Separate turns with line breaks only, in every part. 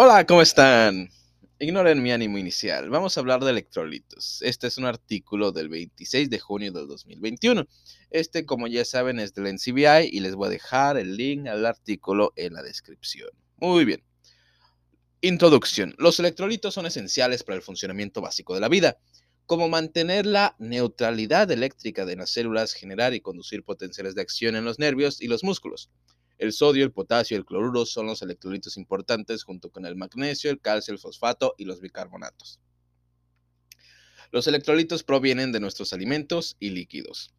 Hola, ¿cómo están? Ignoren mi ánimo inicial. Vamos a hablar de electrolitos. Este es un artículo del 26 de junio del 2021. Este, como ya saben, es del NCBI y les voy a dejar el link al artículo en la descripción. Muy bien. Introducción. Los electrolitos son esenciales para el funcionamiento básico de la vida, como mantener la neutralidad eléctrica de las células, generar y conducir potenciales de acción en los nervios y los músculos. El sodio, el potasio y el cloruro son los electrolitos importantes junto con el magnesio, el calcio, el fosfato y los bicarbonatos. Los electrolitos provienen de nuestros alimentos y líquidos.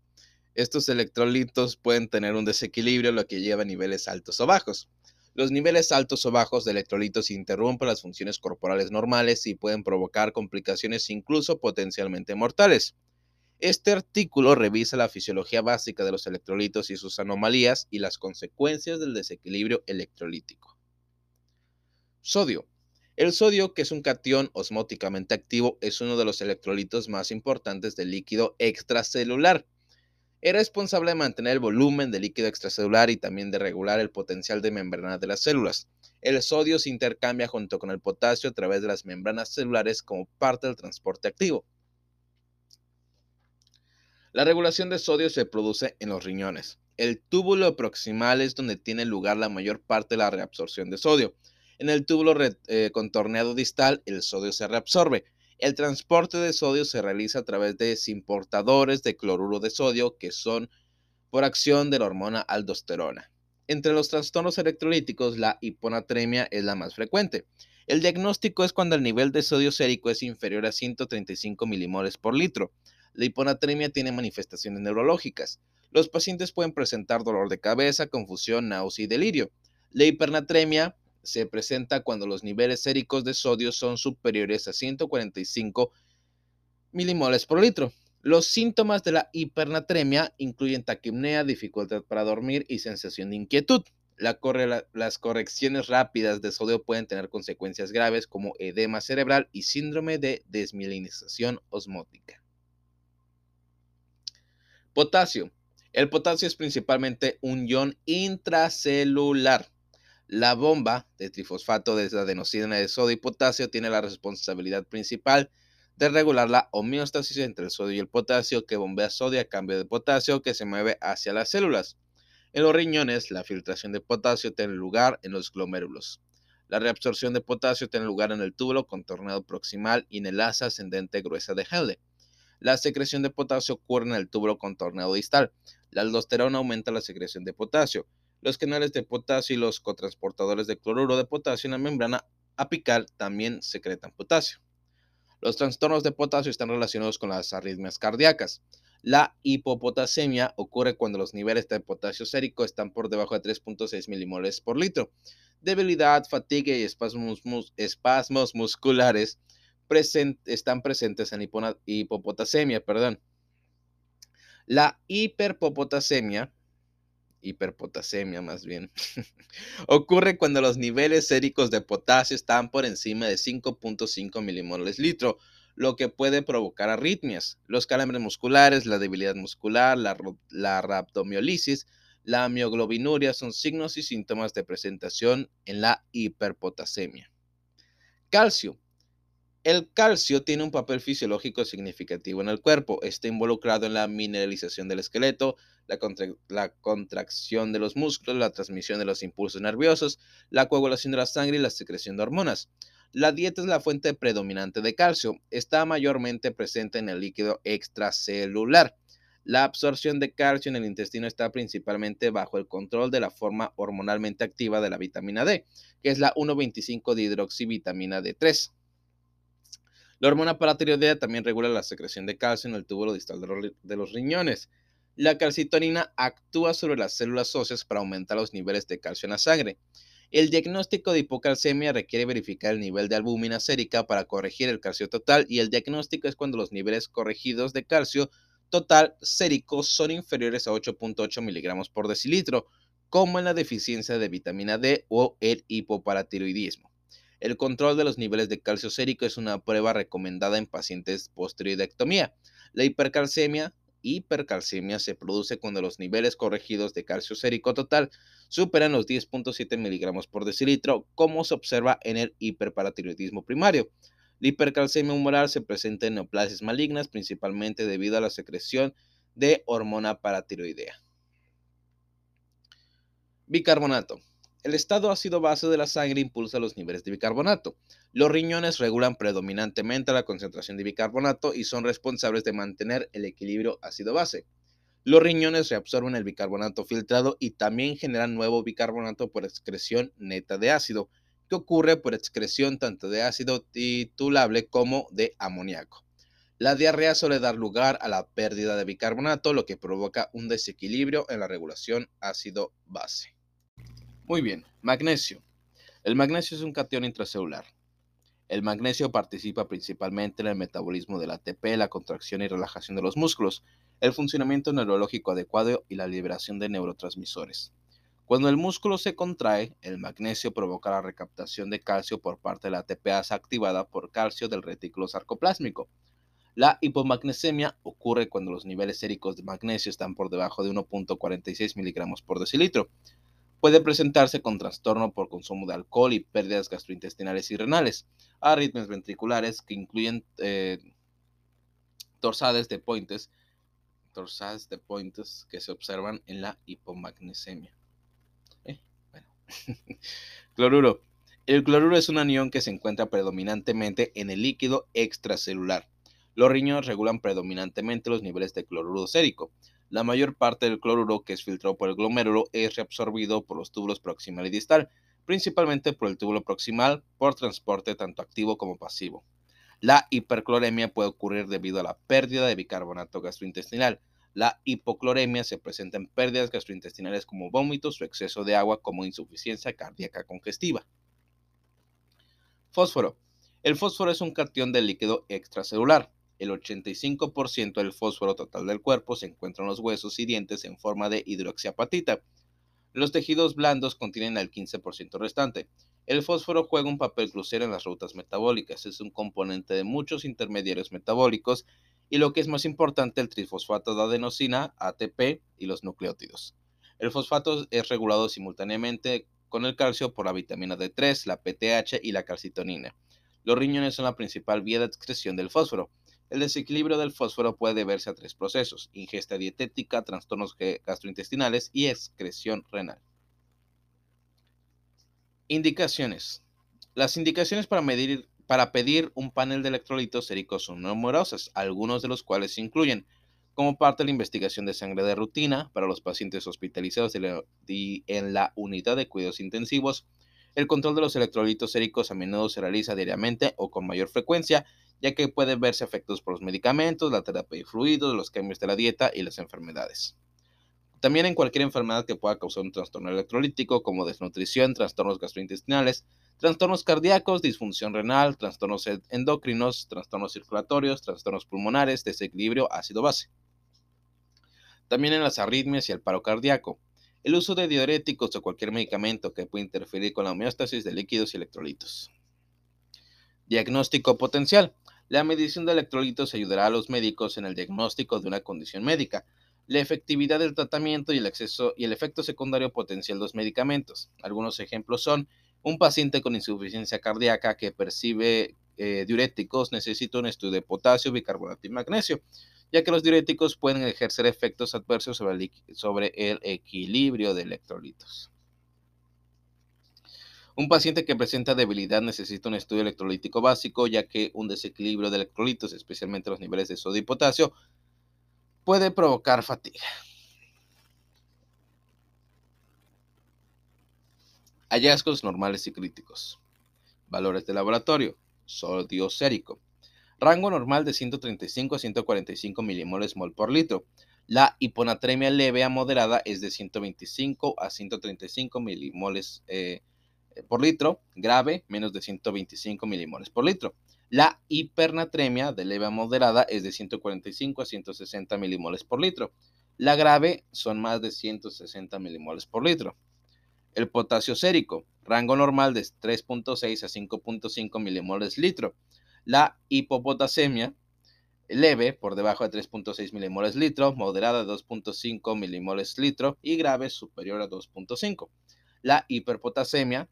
Estos electrolitos pueden tener un desequilibrio, lo que lleva a niveles altos o bajos. Los niveles altos o bajos de electrolitos interrumpen las funciones corporales normales y pueden provocar complicaciones incluso potencialmente mortales. Este artículo revisa la fisiología básica de los electrolitos y sus anomalías y las consecuencias del desequilibrio electrolítico. Sodio. El sodio, que es un catión osmóticamente activo, es uno de los electrolitos más importantes del líquido extracelular. Es responsable de mantener el volumen del líquido extracelular y también de regular el potencial de membrana de las células. El sodio se intercambia junto con el potasio a través de las membranas celulares como parte del transporte activo. La regulación de sodio se produce en los riñones. El túbulo proximal es donde tiene lugar la mayor parte de la reabsorción de sodio. En el túbulo eh, contorneado distal, el sodio se reabsorbe. El transporte de sodio se realiza a través de importadores de cloruro de sodio que son por acción de la hormona aldosterona. Entre los trastornos electrolíticos, la hiponatremia es la más frecuente. El diagnóstico es cuando el nivel de sodio sérico es inferior a 135 milimoles por litro. La hiponatremia tiene manifestaciones neurológicas. Los pacientes pueden presentar dolor de cabeza, confusión, náusea y delirio. La hipernatremia se presenta cuando los niveles séricos de sodio son superiores a 145 milimoles por litro. Los síntomas de la hipernatremia incluyen taquipnea, dificultad para dormir y sensación de inquietud. las correcciones rápidas de sodio pueden tener consecuencias graves como edema cerebral y síndrome de desmielinización osmótica. Potasio. El potasio es principalmente un ion intracelular. La bomba de trifosfato de adenosina de sodio y potasio tiene la responsabilidad principal de regular la homeostasis entre el sodio y el potasio que bombea sodio a cambio de potasio que se mueve hacia las células. En los riñones, la filtración de potasio tiene lugar en los glomérulos. La reabsorción de potasio tiene lugar en el túbulo contorneado proximal y en el asa ascendente gruesa de Henle. La secreción de potasio ocurre en el túbulo contorneado distal. La aldosterona aumenta la secreción de potasio. Los canales de potasio y los cotransportadores de cloruro de potasio en la membrana apical también secretan potasio. Los trastornos de potasio están relacionados con las arritmias cardíacas. La hipopotasemia ocurre cuando los niveles de potasio sérico están por debajo de 3.6 milimoles por litro. Debilidad, fatiga y espasmos musculares están presentes en hipopotasemia. Perdón. La hiperpopotasemia, hiperpotasemia más bien, ocurre cuando los niveles séricos de potasio están por encima de 5.5 milimoles litro, lo que puede provocar arritmias, los calambres musculares, la debilidad muscular, la, la la mioglobinuria son signos y síntomas de presentación en la hiperpotasemia. Calcio. El calcio tiene un papel fisiológico significativo en el cuerpo. Está involucrado en la mineralización del esqueleto, la, contracción de los músculos, la transmisión de los impulsos nerviosos, la coagulación de la sangre y la secreción de hormonas. La dieta es la fuente predominante de calcio. Está mayormente presente en el líquido extracelular. La absorción de calcio en el intestino está principalmente bajo el control de la forma hormonalmente activa de la vitamina D, que es la 1,25 dihidroxivitamina D3. La hormona paratiroidea también regula la secreción de calcio en el túbulo distal de los riñones. La calcitonina actúa sobre las células óseas para aumentar los niveles de calcio en la sangre. El diagnóstico de hipocalcemia requiere verificar el nivel de albúmina sérica para corregir el calcio total y el diagnóstico es cuando los niveles corregidos de calcio total sérico son inferiores a 8.8 miligramos por decilitro, como en la deficiencia de vitamina D o el hipoparatiroidismo. El control de los niveles de calcio sérico es una prueba recomendada en pacientes post La hipercalcemia hipercalcemia se produce cuando los niveles corregidos de calcio sérico total superan los 10.7 miligramos por decilitro, como se observa en el hiperparatiroidismo primario. La hipercalcemia humoral se presenta en neoplasias malignas, principalmente debido a la secreción de hormona paratiroidea. Bicarbonato. El estado ácido base de la sangre impulsa los niveles de bicarbonato. Los riñones regulan predominantemente la concentración de bicarbonato y son responsables de mantener el equilibrio ácido-base. Los riñones reabsorben el bicarbonato filtrado y también generan nuevo bicarbonato por excreción neta de ácido, que ocurre por excreción tanto de ácido titulable como de amoníaco. La diarrea suele dar lugar a la pérdida de bicarbonato, lo que provoca un desequilibrio en la regulación ácido-base. Muy bien, magnesio. El magnesio es un catión intracelular. El magnesio participa principalmente en el metabolismo del ATP, la contracción y relajación de los músculos, el funcionamiento neurológico adecuado y la liberación de neurotransmisores. Cuando el músculo se contrae, el magnesio provoca la recaptación de calcio por parte de la ATPasa activada por calcio del retículo sarcoplásmico. La hipomagnesemia ocurre cuando los niveles séricos de magnesio están por debajo de 1.46 miligramos por decilitro. Puede presentarse con trastorno por consumo de alcohol y pérdidas gastrointestinales y renales, arritmias ventriculares que incluyen eh, torsades de pointes, torsades de pointes que se observan en la hipomagnesemia. Eh, cloruro. El cloruro es un anión que se encuentra predominantemente en el líquido extracelular. Los riñones regulan predominantemente los niveles de cloruro sérico. La mayor parte del cloruro que es filtrado por el glomérulo es reabsorbido por los túbulos proximal y distal, principalmente por el túbulo proximal por transporte tanto activo como pasivo. La hipercloremia puede ocurrir debido a la pérdida de bicarbonato gastrointestinal. La hipocloremia se presenta en pérdidas gastrointestinales como vómitos o exceso de agua como insuficiencia cardíaca congestiva. Fósforo. El fósforo es un cation del líquido extracelular. El 85% del fósforo total del cuerpo se encuentra en los huesos y dientes en forma de hidroxiapatita. Los tejidos blandos contienen el 15% restante. El fósforo juega un papel crucial en las rutas metabólicas. Es un componente de muchos intermediarios metabólicos y lo que es más importante, el trifosfato de adenosina, ATP y los nucleótidos. El fosfato es regulado simultáneamente con el calcio por la vitamina D3, la PTH y la calcitonina. Los riñones son la principal vía de excreción del fósforo. El desequilibrio del fósforo puede deberse a tres procesos, ingesta dietética, trastornos gastrointestinales y excreción renal. Indicaciones. Las indicaciones para, medir, para pedir un panel de electrolitos séricos son numerosas, algunos de los cuales incluyen, como parte de la investigación de sangre de rutina para los pacientes hospitalizados en la unidad de cuidados intensivos, el control de los electrolitos séricos a menudo se realiza diariamente o con mayor frecuencia ya que pueden verse efectos por los medicamentos, la terapia de fluidos, los cambios de la dieta y las enfermedades. También en cualquier enfermedad que pueda causar un trastorno electrolítico, como desnutrición, trastornos gastrointestinales, trastornos cardíacos, disfunción renal, trastornos endocrinos, trastornos circulatorios, trastornos pulmonares, desequilibrio ácido-base. También en las arritmias y el paro cardíaco. El uso de diuréticos o cualquier medicamento que pueda interferir con la homeostasis de líquidos y electrolitos. Diagnóstico potencial. La medición de electrolitos ayudará a los médicos en el diagnóstico de una condición médica, la efectividad del tratamiento y el, acceso y el efecto secundario potencial de los medicamentos. Algunos ejemplos son un paciente con insuficiencia cardíaca que percibe eh, diuréticos necesita un estudio de potasio, bicarbonato y magnesio, ya que los diuréticos pueden ejercer efectos adversos sobre el equilibrio de electrolitos. Un paciente que presenta debilidad necesita un estudio electrolítico básico, ya que un desequilibrio de electrolitos, especialmente los niveles de sodio y potasio, puede provocar fatiga. Hallazgos normales y críticos. Valores de laboratorio. Sodio sérico. Rango normal de 135 a 145 milimoles mol por litro. La hiponatremia leve a moderada es de 125 a 135 milimoles eh, por litro, grave, menos de 125 milimoles por litro. La hipernatremia de leve a moderada es de 145 a 160 milimoles por litro. La grave son más de 160 milimoles por litro. El potasio sérico, rango normal de 3.6 a 5.5 milimoles litro. La hipopotasemia leve por debajo de 3.6 milimoles litro, moderada de 2.5 milimoles litro y grave superior a 2.5. La hiperpotasemia,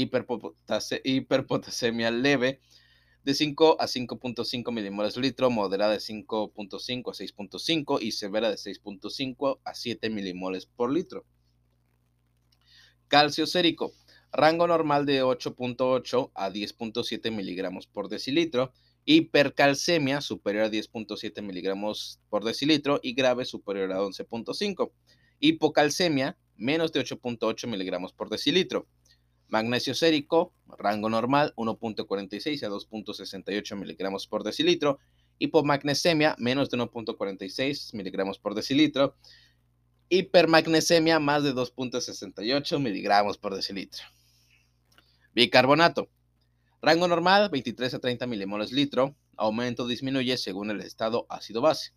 hiperpotasemia leve de 5 a 5.5 milimoles litro, moderada de 5.5 a 6.5 y severa de 6.5 a 7 milimoles por litro. Calcio sérico, rango normal de 8.8 a 10.7 miligramos por decilitro, hipercalcemia superior a 10.7 miligramos por decilitro y grave superior a 11.5, hipocalcemia menos de 8.8 miligramos por decilitro. Magnesio sérico, rango normal 1.46 a 2.68 miligramos por decilitro. Hipomagnesemia, menos de 1.46 miligramos por decilitro. Hipermagnesemia, más de 2.68 miligramos por decilitro. Bicarbonato, rango normal 23 a 30 milimoles litro. Aumento disminuye según el estado ácido-base.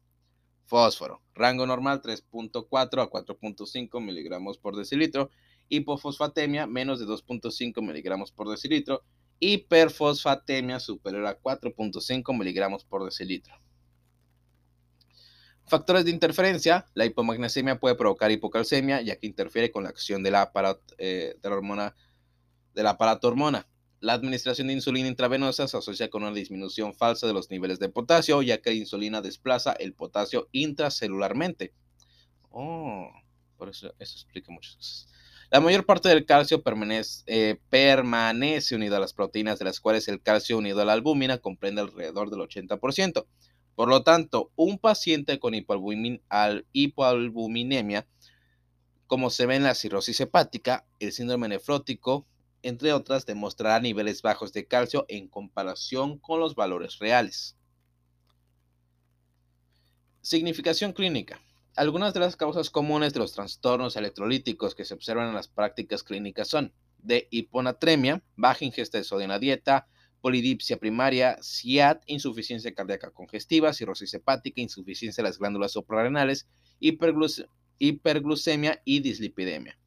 Fósforo, rango normal 3.4 a 4.5 miligramos por decilitro hipofosfatemia menos de 2.5 miligramos por decilitro, hiperfosfatemia superior a 4.5 miligramos por decilitro. Factores de interferencia. La hipomagnesemia puede provocar hipocalcemia, ya que interfiere con la acción de la, eh, de la hormona del aparato hormona. La administración de insulina intravenosa se asocia con una disminución falsa de los niveles de potasio, ya que la insulina desplaza el potasio intracelularmente. Oh, por eso eso explica muchas cosas. La mayor parte del calcio permanece, eh, permanece unido a las proteínas, de las cuales el calcio unido a la albúmina comprende alrededor del 80%. Por lo tanto, un paciente con hipoalbuminemia, como se ve en la cirrosis hepática, el síndrome nefrótico, entre otras, demostrará niveles bajos de calcio en comparación con los valores reales. Significación clínica. Algunas de las causas comunes de los trastornos electrolíticos que se observan en las prácticas clínicas son de hiponatremia, baja ingesta de sodio en la dieta, polidipsia primaria, SIAD, insuficiencia cardíaca congestiva, cirrosis hepática, insuficiencia de las glándulas suprarrenales, hiperglucemia y dislipidemia.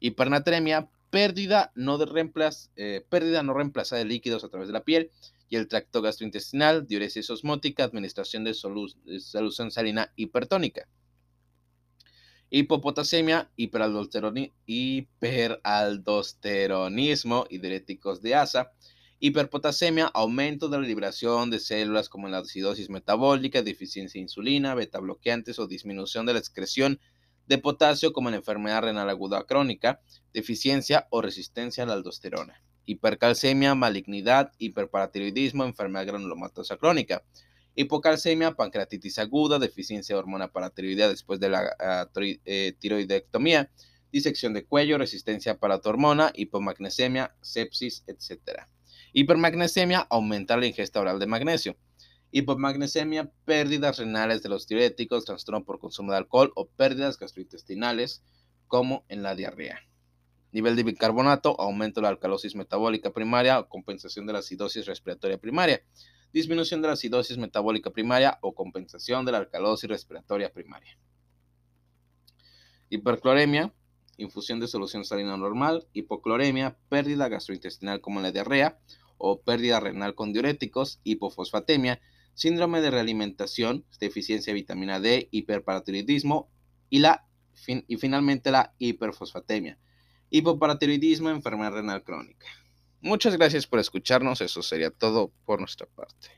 Hipernatremia, pérdida no, de eh, pérdida no reemplazada de líquidos a través de la piel y el tracto gastrointestinal, diuresis osmótica, administración de solución salina hipertónica hipopotasemia, hiperaldosteronismo y de asa, hiperpotasemia, aumento de la liberación de células como la acidosis metabólica, deficiencia de insulina, beta bloqueantes o disminución de la excreción de potasio como en enfermedad renal aguda crónica, deficiencia o resistencia a la aldosterona, hipercalcemia, malignidad, hiperparatiroidismo, enfermedad granulomatosa crónica, hipocalcemia, pancreatitis aguda, deficiencia de hormona paratiroidea después de la ah, eh, tiroidectomía, disección de cuello, resistencia para tu hormona, hipomagnesemia, sepsis, etc. Hipermagnesemia, aumentar la ingesta oral de magnesio. Hipomagnesemia, pérdidas renales de los diuréticos, trastorno por consumo de alcohol o pérdidas gastrointestinales, como en la diarrea. Nivel de bicarbonato, aumento de la alcalosis metabólica primaria o compensación de la acidosis respiratoria primaria disminución de la acidosis metabólica primaria o compensación de la alcalosis respiratoria primaria. Hipercloremia, infusión de solución salina normal, hipocloremia, pérdida gastrointestinal como la diarrea o pérdida renal con diuréticos, hipofosfatemia, síndrome de realimentación, deficiencia de vitamina D, hiperparatiroidismo y, la, y finalmente la hiperfosfatemia, hipoparatiroidismo, enfermedad renal crónica. Muchas gracias por escucharnos. Eso sería todo por nuestra parte.